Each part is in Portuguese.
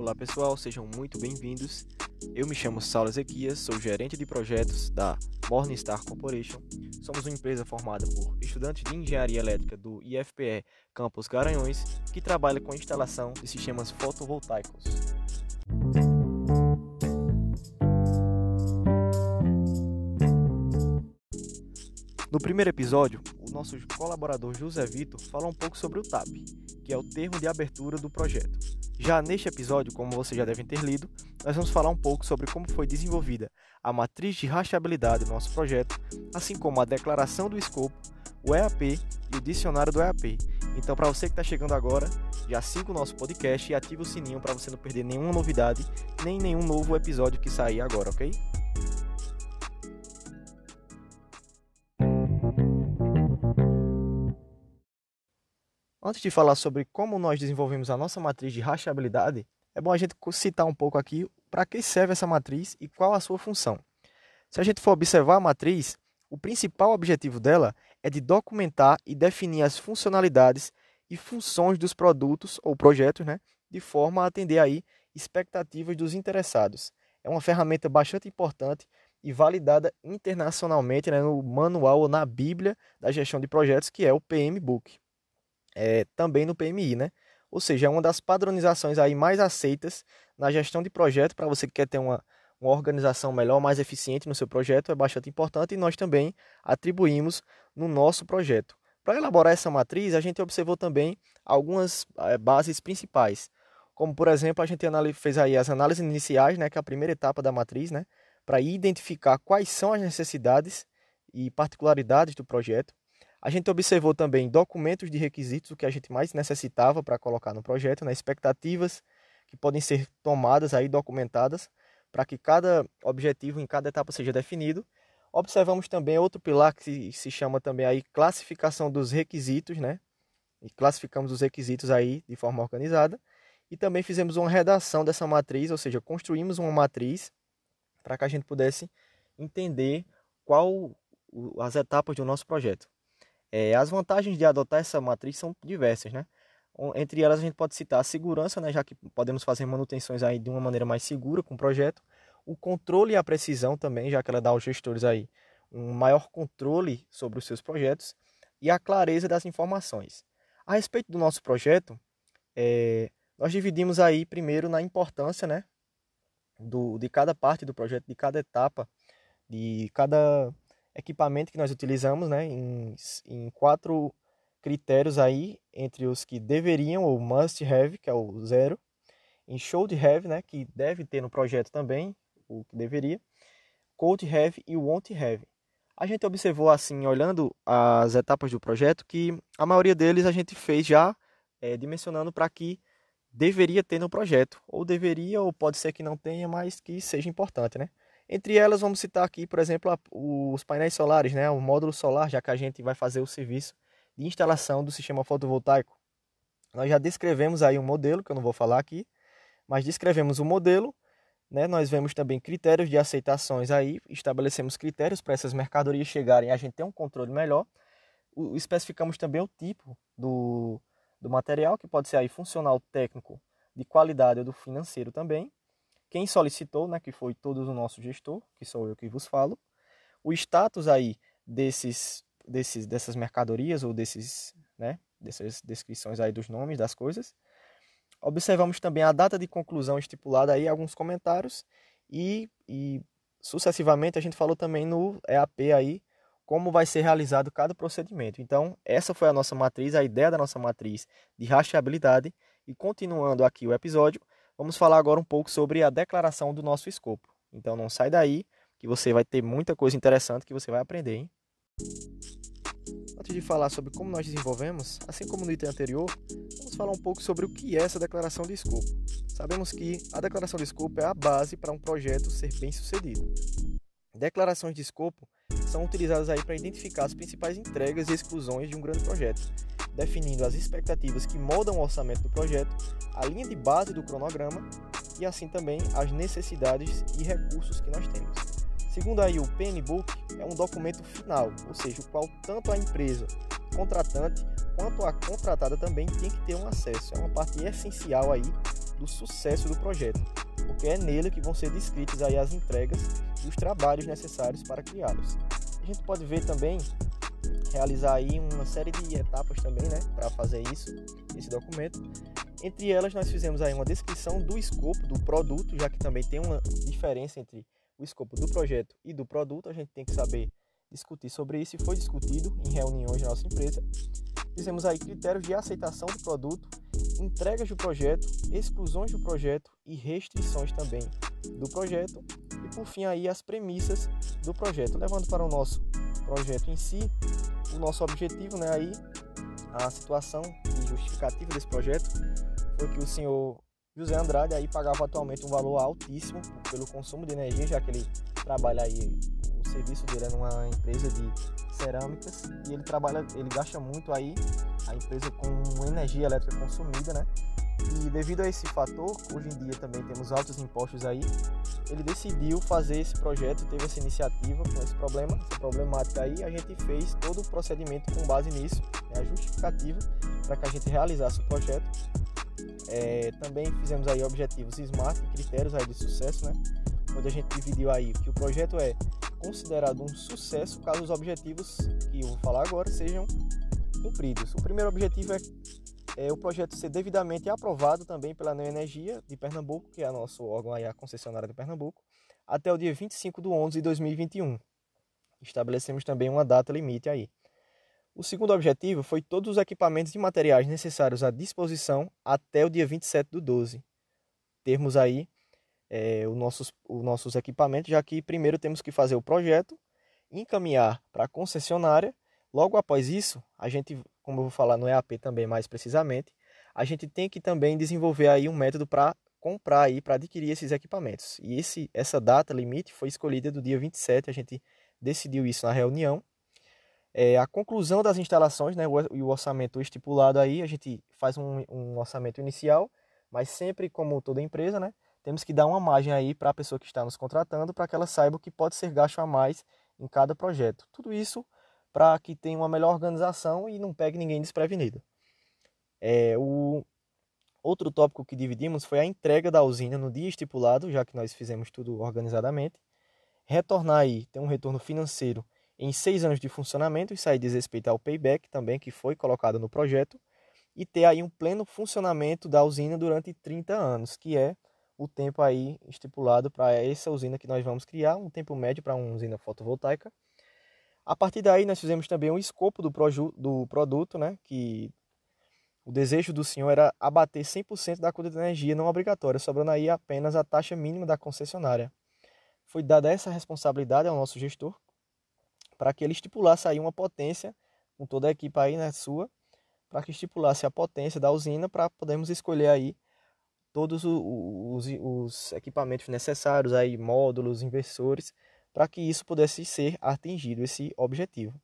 Olá pessoal, sejam muito bem-vindos. Eu me chamo Saulo Ezequias, sou gerente de projetos da Morningstar Corporation. Somos uma empresa formada por estudantes de engenharia elétrica do IFPE Campus Garanhões que trabalha com a instalação de sistemas fotovoltaicos. No primeiro episódio, nosso colaborador José Vitor fala um pouco sobre o TAP, que é o termo de abertura do projeto. Já neste episódio, como vocês já devem ter lido, nós vamos falar um pouco sobre como foi desenvolvida a matriz de rastreabilidade do nosso projeto, assim como a declaração do escopo, o EAP e o dicionário do EAP. Então, para você que está chegando agora, já siga o nosso podcast e ative o sininho para você não perder nenhuma novidade, nem nenhum novo episódio que sair agora, ok? Antes de falar sobre como nós desenvolvemos a nossa matriz de rastreabilidade, é bom a gente citar um pouco aqui para que serve essa matriz e qual a sua função. Se a gente for observar a matriz, o principal objetivo dela é de documentar e definir as funcionalidades e funções dos produtos ou projetos, né, de forma a atender aí expectativas dos interessados. É uma ferramenta bastante importante e validada internacionalmente né, no manual ou na Bíblia da gestão de projetos, que é o PM Book é, também no PMI, né? Ou seja, é uma das padronizações aí mais aceitas na gestão de projeto para você que quer ter uma, uma organização melhor, mais eficiente no seu projeto, é bastante importante e nós também atribuímos no nosso projeto. Para elaborar essa matriz, a gente observou também algumas é, bases principais, como por exemplo, a gente fez aí as análises iniciais, né, que é a primeira etapa da matriz, né, para identificar quais são as necessidades e particularidades do projeto. A gente observou também documentos de requisitos, o que a gente mais necessitava para colocar no projeto, né? expectativas que podem ser tomadas aí, documentadas, para que cada objetivo em cada etapa seja definido. Observamos também outro pilar que se chama também aí classificação dos requisitos, né? E classificamos os requisitos aí de forma organizada. E também fizemos uma redação dessa matriz, ou seja, construímos uma matriz para que a gente pudesse entender qual as etapas do nosso projeto. É, as vantagens de adotar essa matriz são diversas, né? Entre elas a gente pode citar a segurança, né, já que podemos fazer manutenções aí de uma maneira mais segura com o projeto, o controle e a precisão também, já que ela dá aos gestores aí um maior controle sobre os seus projetos e a clareza das informações. A respeito do nosso projeto, é, nós dividimos aí primeiro na importância, né, do, de cada parte do projeto, de cada etapa, de cada equipamento que nós utilizamos, né, em, em quatro critérios aí, entre os que deveriam, ou must have, que é o zero, em should have, né, que deve ter no projeto também, o que deveria, could have e won't have. A gente observou assim, olhando as etapas do projeto, que a maioria deles a gente fez já é, dimensionando para que deveria ter no projeto, ou deveria, ou pode ser que não tenha, mas que seja importante, né? Entre elas, vamos citar aqui, por exemplo, os painéis solares, né? o módulo solar, já que a gente vai fazer o serviço de instalação do sistema fotovoltaico. Nós já descrevemos aí um modelo, que eu não vou falar aqui, mas descrevemos o modelo, né? nós vemos também critérios de aceitações aí, estabelecemos critérios para essas mercadorias chegarem, a gente tem um controle melhor. O, especificamos também o tipo do, do material, que pode ser aí funcional, técnico, de qualidade ou do financeiro também quem solicitou, né, que foi todos o nosso gestor, que sou eu que vos falo, o status aí desses, desses dessas mercadorias ou desses, né, dessas descrições aí dos nomes das coisas. Observamos também a data de conclusão estipulada aí, alguns comentários e, e sucessivamente a gente falou também no EAP aí como vai ser realizado cada procedimento. Então, essa foi a nossa matriz, a ideia da nossa matriz de rastreabilidade. E continuando aqui o episódio, Vamos falar agora um pouco sobre a declaração do nosso escopo. Então não sai daí, que você vai ter muita coisa interessante que você vai aprender, hein? Antes de falar sobre como nós desenvolvemos, assim como no item anterior, vamos falar um pouco sobre o que é essa declaração de escopo. Sabemos que a declaração de escopo é a base para um projeto ser bem sucedido. Declarações de escopo são utilizadas aí para identificar as principais entregas e exclusões de um grande projeto, definindo as expectativas que moldam o orçamento do projeto, a linha de base do cronograma e assim também as necessidades e recursos que nós temos. Segundo aí o PNBook, é um documento final, ou seja, o qual tanto a empresa contratante quanto a contratada também tem que ter um acesso. É uma parte essencial aí do sucesso do projeto, porque é nele que vão ser descritas aí as entregas e os trabalhos necessários para criá-los. A gente pode ver também realizar aí uma série de etapas também, né, para fazer isso, esse documento. Entre elas nós fizemos aí uma descrição do escopo do produto, já que também tem uma diferença entre o escopo do projeto e do produto, a gente tem que saber discutir sobre isso e foi discutido em reuniões da nossa empresa. Fizemos aí critérios de aceitação do produto, entregas do projeto, exclusões do projeto e restrições também do projeto e por fim aí as premissas do projeto, levando para o nosso projeto em si, o nosso objetivo, né, aí a situação e justificativa desse projeto foi que o senhor José Andrade aí pagava atualmente um valor altíssimo pelo consumo de energia, já que ele trabalha aí serviço dele é numa empresa de cerâmicas e ele trabalha, ele gasta muito aí a empresa com energia elétrica consumida, né? E devido a esse fator, hoje em dia também temos altos impostos aí, ele decidiu fazer esse projeto, teve essa iniciativa com esse problema, essa problemática aí, a gente fez todo o procedimento com base nisso, né, a justificativa para que a gente realizasse o projeto. É, também fizemos aí objetivos SMART critérios aí de sucesso, né? Onde a gente dividiu aí que o projeto é considerado um sucesso caso os objetivos que eu vou falar agora sejam cumpridos. O primeiro objetivo é, é o projeto ser devidamente aprovado também pela Neoenergia de Pernambuco, que é nosso órgão aí, a concessionária de Pernambuco, até o dia 25 de 11 de 2021. Estabelecemos também uma data limite aí. O segundo objetivo foi todos os equipamentos e materiais necessários à disposição até o dia 27 do 12. Termos aí é, os, nossos, os nossos equipamentos, já que primeiro temos que fazer o projeto, encaminhar para a concessionária. Logo após isso, a gente, como eu vou falar no EAP também mais precisamente, a gente tem que também desenvolver aí um método para comprar aí, para adquirir esses equipamentos. E esse, essa data limite foi escolhida do dia 27, a gente decidiu isso na reunião. É, a conclusão das instalações né, e o orçamento estipulado aí, a gente faz um, um orçamento inicial, mas sempre como toda empresa, né, temos que dar uma margem aí para a pessoa que está nos contratando, para que ela saiba o que pode ser gasto a mais em cada projeto. Tudo isso para que tenha uma melhor organização e não pegue ninguém desprevenido. É, o outro tópico que dividimos foi a entrega da usina no dia estipulado, já que nós fizemos tudo organizadamente. Retornar aí, ter um retorno financeiro em seis anos de funcionamento, isso aí diz respeito ao payback também, que foi colocado no projeto, e ter aí um pleno funcionamento da usina durante 30 anos, que é o tempo aí estipulado para essa usina que nós vamos criar, um tempo médio para uma usina fotovoltaica. A partir daí nós fizemos também um escopo do, do produto, né, que o desejo do senhor era abater 100% da conta de energia não obrigatória, sobrando aí apenas a taxa mínima da concessionária. Foi dada essa responsabilidade ao nosso gestor para que ele estipulasse aí uma potência com toda a equipe aí né, sua, para que estipulasse a potência da usina para podermos escolher aí todos os, os equipamentos necessários, aí, módulos, inversores, para que isso pudesse ser atingido, esse objetivo.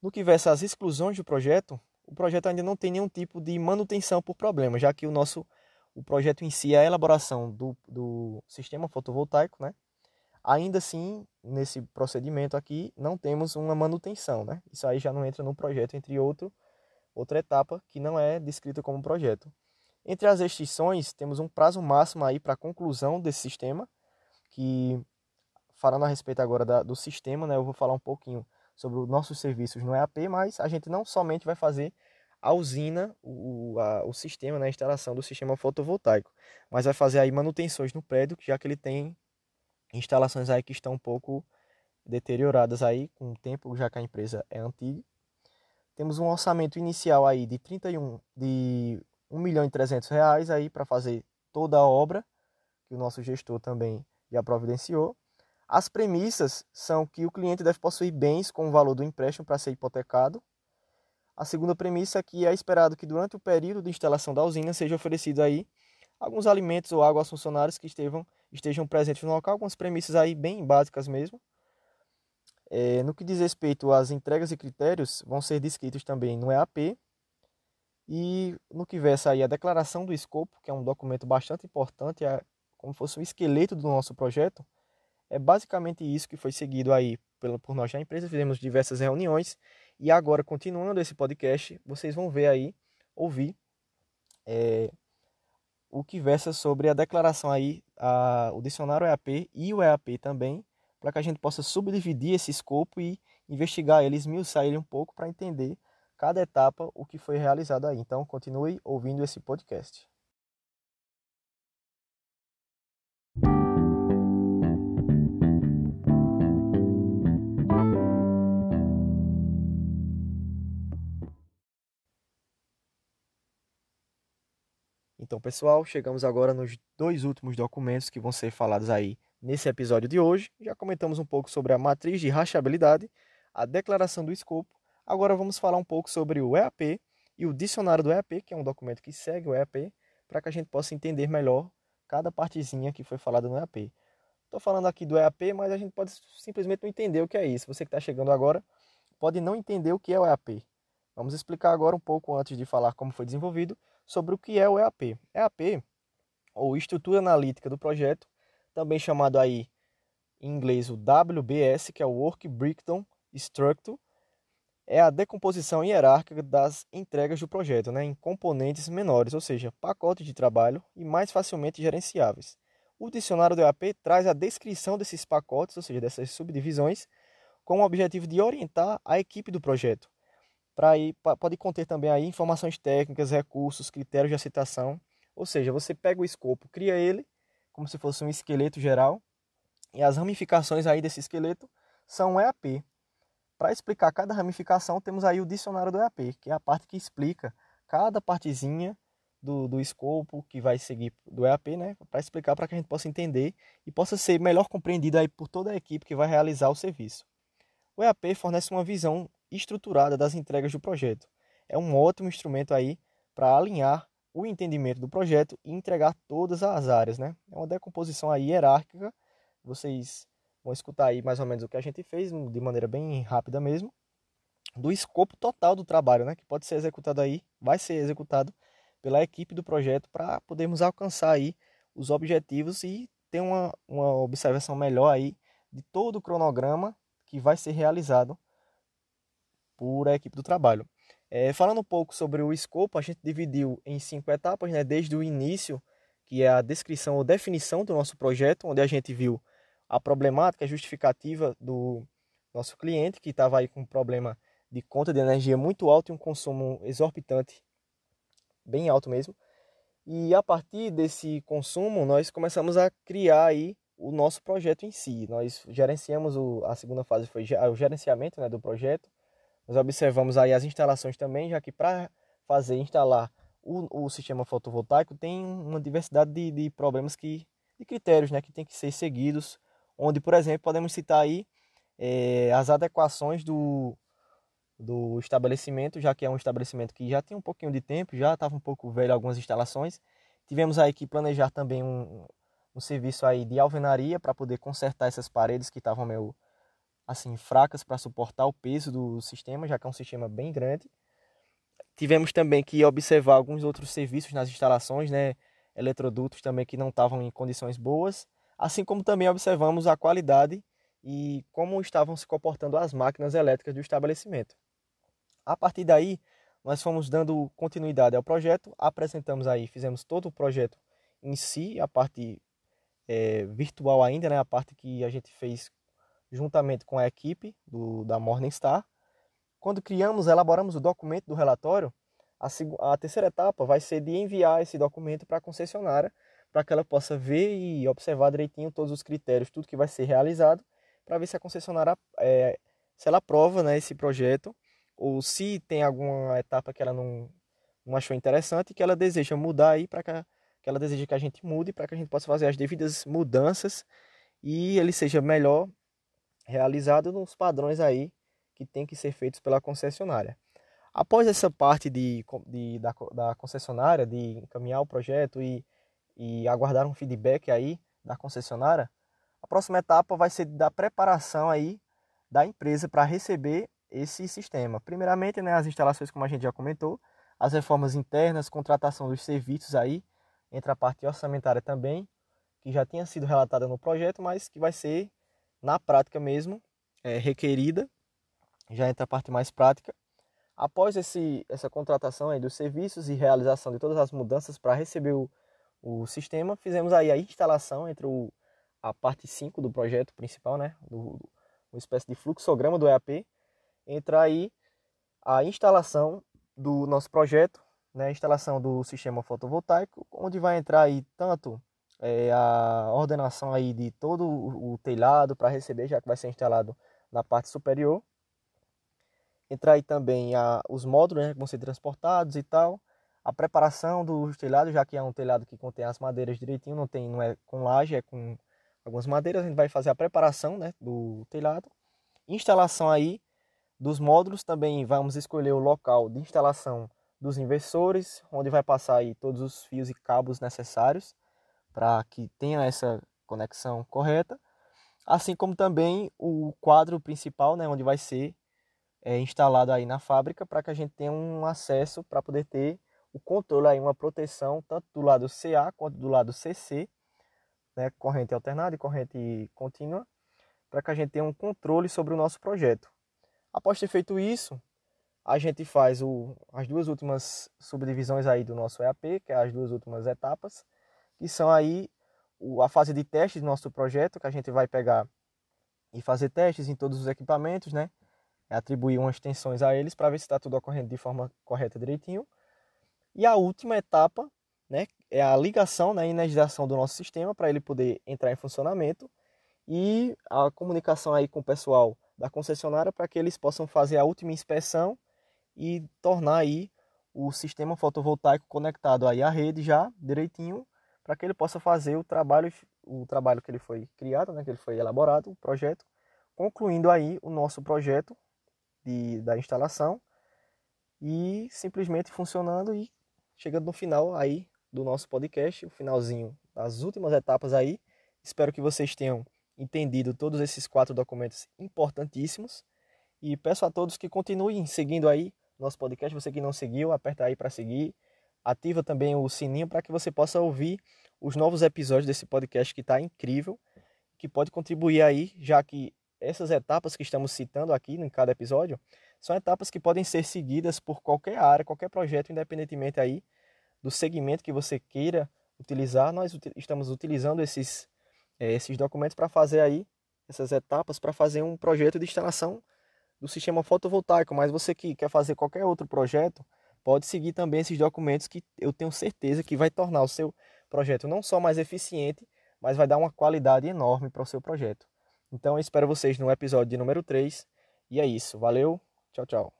No que versa as exclusões do projeto, o projeto ainda não tem nenhum tipo de manutenção por problema, já que o nosso o projeto em si é a elaboração do, do sistema fotovoltaico, né? Ainda assim, nesse procedimento aqui, não temos uma manutenção, né? Isso aí já não entra no projeto, entre outro, outra etapa que não é descrita como projeto. Entre as restrições, temos um prazo máximo aí para a conclusão desse sistema, que falando a respeito agora da, do sistema, né, eu vou falar um pouquinho sobre os nossos serviços no EAP, mas a gente não somente vai fazer a usina, o, a, o sistema, né, a instalação do sistema fotovoltaico, mas vai fazer aí manutenções no prédio, já que ele tem instalações aí que estão um pouco deterioradas aí com o tempo, já que a empresa é antiga. Temos um orçamento inicial aí de 31 de 1 milhão e 300 reais aí para fazer toda a obra, que o nosso gestor também já providenciou. As premissas são que o cliente deve possuir bens com o valor do empréstimo para ser hipotecado. A segunda premissa é que é esperado que durante o período de instalação da usina seja oferecido aí alguns alimentos ou água aos funcionários que estejam, estejam presentes no local, algumas premissas aí bem básicas mesmo. É, no que diz respeito às entregas e critérios, vão ser descritos também no EAP, e no que versa aí a declaração do escopo, que é um documento bastante importante, é como fosse um esqueleto do nosso projeto, é basicamente isso que foi seguido aí por nós na empresa. Fizemos diversas reuniões e agora, continuando esse podcast, vocês vão ver aí, ouvir é, o que versa sobre a declaração aí, a, o dicionário EAP e o EAP também, para que a gente possa subdividir esse escopo e investigar ele, esmiuçar ele um pouco para entender cada etapa o que foi realizado aí. Então, continue ouvindo esse podcast. Então, pessoal, chegamos agora nos dois últimos documentos que vão ser falados aí nesse episódio de hoje. Já comentamos um pouco sobre a matriz de rachabilidade, a declaração do escopo. Agora vamos falar um pouco sobre o EAP e o dicionário do EAP, que é um documento que segue o EAP, para que a gente possa entender melhor cada partezinha que foi falada no EAP. Estou falando aqui do EAP, mas a gente pode simplesmente não entender o que é isso. Você que está chegando agora pode não entender o que é o EAP. Vamos explicar agora um pouco antes de falar como foi desenvolvido sobre o que é o EAP. EAP, ou Estrutura Analítica do Projeto, também chamado aí em inglês o WBS, que é o Work Breakdown Structure, é a decomposição hierárquica das entregas do projeto né, em componentes menores, ou seja, pacotes de trabalho e mais facilmente gerenciáveis. O dicionário do EAP traz a descrição desses pacotes, ou seja, dessas subdivisões, com o objetivo de orientar a equipe do projeto para ir pode conter também aí informações técnicas, recursos, critérios de aceitação. Ou seja, você pega o escopo, cria ele como se fosse um esqueleto geral e as ramificações aí desse esqueleto são o EAP. Para explicar cada ramificação, temos aí o dicionário do EAP, que é a parte que explica cada partezinha do, do escopo que vai seguir do EAP, né, para explicar para que a gente possa entender e possa ser melhor compreendido aí por toda a equipe que vai realizar o serviço. O EAP fornece uma visão estruturada das entregas do projeto. É um ótimo instrumento aí para alinhar o entendimento do projeto e entregar todas as áreas, né? É uma decomposição aí hierárquica. Vocês vão escutar aí mais ou menos o que a gente fez de maneira bem rápida mesmo, do escopo total do trabalho, né? Que pode ser executado aí, vai ser executado pela equipe do projeto para podermos alcançar aí os objetivos e ter uma, uma observação melhor aí de todo o cronograma que vai ser realizado por a equipe do trabalho. É, falando um pouco sobre o escopo, a gente dividiu em cinco etapas, né, desde o início, que é a descrição ou definição do nosso projeto, onde a gente viu a problemática justificativa do nosso cliente, que estava aí com um problema de conta de energia muito alto e um consumo exorbitante, bem alto mesmo. E a partir desse consumo, nós começamos a criar aí o nosso projeto em si. Nós gerenciamos o, a segunda fase foi o gerenciamento né, do projeto, nós observamos aí as instalações também, já que para fazer instalar o, o, sistema fotovoltaico tem uma diversidade de, de problemas que de critérios, né, que tem que ser seguidos, onde, por exemplo, podemos citar aí é, as adequações do, do estabelecimento, já que é um estabelecimento que já tem um pouquinho de tempo, já estava um pouco velho algumas instalações. Tivemos aí que planejar também um, um serviço aí de alvenaria para poder consertar essas paredes que estavam meio assim fracas para suportar o peso do sistema, já que é um sistema bem grande. Tivemos também que observar alguns outros serviços nas instalações, né, eletrodutos também que não estavam em condições boas, assim como também observamos a qualidade e como estavam se comportando as máquinas elétricas do estabelecimento. A partir daí, nós fomos dando continuidade ao projeto, apresentamos aí, fizemos todo o projeto em si, a parte é, virtual ainda, né, a parte que a gente fez juntamente com a equipe do, da Morningstar. Quando criamos, elaboramos o documento do relatório, a, a terceira etapa vai ser de enviar esse documento para a concessionária, para que ela possa ver e observar direitinho todos os critérios, tudo que vai ser realizado, para ver se a concessionária, é, se ela aprova né, esse projeto, ou se tem alguma etapa que ela não, não achou interessante, que ela deseja mudar aí, para que, que ela deseja que a gente mude, para que a gente possa fazer as devidas mudanças e ele seja melhor realizado nos padrões aí que tem que ser feitos pela concessionária. Após essa parte de, de da, da, concessionária, de encaminhar o projeto e, e aguardar um feedback aí da concessionária, a próxima etapa vai ser da preparação aí da empresa para receber esse sistema. Primeiramente, né, as instalações, como a gente já comentou, as reformas internas, contratação dos serviços aí, entre a parte orçamentária também, que já tinha sido relatada no projeto, mas que vai ser na prática mesmo, é, requerida, já entra a parte mais prática. Após esse, essa contratação aí dos serviços e realização de todas as mudanças para receber o, o sistema, fizemos aí a instalação entre o, a parte 5 do projeto principal, né, do, uma espécie de fluxograma do EAP, entra aí a instalação do nosso projeto, né, a instalação do sistema fotovoltaico, onde vai entrar aí tanto é, a ordenação aí de todo o telhado para receber, já que vai ser instalado na parte superior. Entrar aí também a, os módulos né, que vão ser transportados e tal. A preparação do telhado, já que é um telhado que contém as madeiras direitinho, não, tem, não é com laje, é com algumas madeiras. A gente vai fazer a preparação né, do telhado. Instalação aí dos módulos, também vamos escolher o local de instalação dos inversores, onde vai passar aí todos os fios e cabos necessários para que tenha essa conexão correta, assim como também o quadro principal, né, onde vai ser é, instalado aí na fábrica para que a gente tenha um acesso para poder ter o controle aí, uma proteção tanto do lado CA quanto do lado CC, né, corrente alternada e corrente contínua, para que a gente tenha um controle sobre o nosso projeto. Após ter feito isso, a gente faz o, as duas últimas subdivisões aí do nosso EAP, que é as duas últimas etapas, que são aí a fase de teste do nosso projeto, que a gente vai pegar e fazer testes em todos os equipamentos, né? Atribuir umas tensões a eles para ver se está tudo ocorrendo de forma correta direitinho. E a última etapa, né, é a ligação, né, energização do nosso sistema para ele poder entrar em funcionamento e a comunicação aí com o pessoal da concessionária para que eles possam fazer a última inspeção e tornar aí o sistema fotovoltaico conectado aí à rede já direitinho para que ele possa fazer o trabalho, o trabalho que ele foi criado, né, que ele foi elaborado, o projeto, concluindo aí o nosso projeto de, da instalação e simplesmente funcionando e chegando no final aí do nosso podcast, o finalzinho das últimas etapas aí. Espero que vocês tenham entendido todos esses quatro documentos importantíssimos e peço a todos que continuem seguindo aí nosso podcast. Você que não seguiu, aperta aí para seguir ativa também o sininho para que você possa ouvir os novos episódios desse podcast que está incrível, que pode contribuir aí, já que essas etapas que estamos citando aqui em cada episódio são etapas que podem ser seguidas por qualquer área, qualquer projeto, independentemente aí do segmento que você queira utilizar. Nós estamos utilizando esses, é, esses documentos para fazer aí essas etapas para fazer um projeto de instalação do sistema fotovoltaico. Mas você que quer fazer qualquer outro projeto, pode seguir também esses documentos que eu tenho certeza que vai tornar o seu projeto não só mais eficiente, mas vai dar uma qualidade enorme para o seu projeto. Então eu espero vocês no episódio número 3. E é isso. Valeu. Tchau, tchau.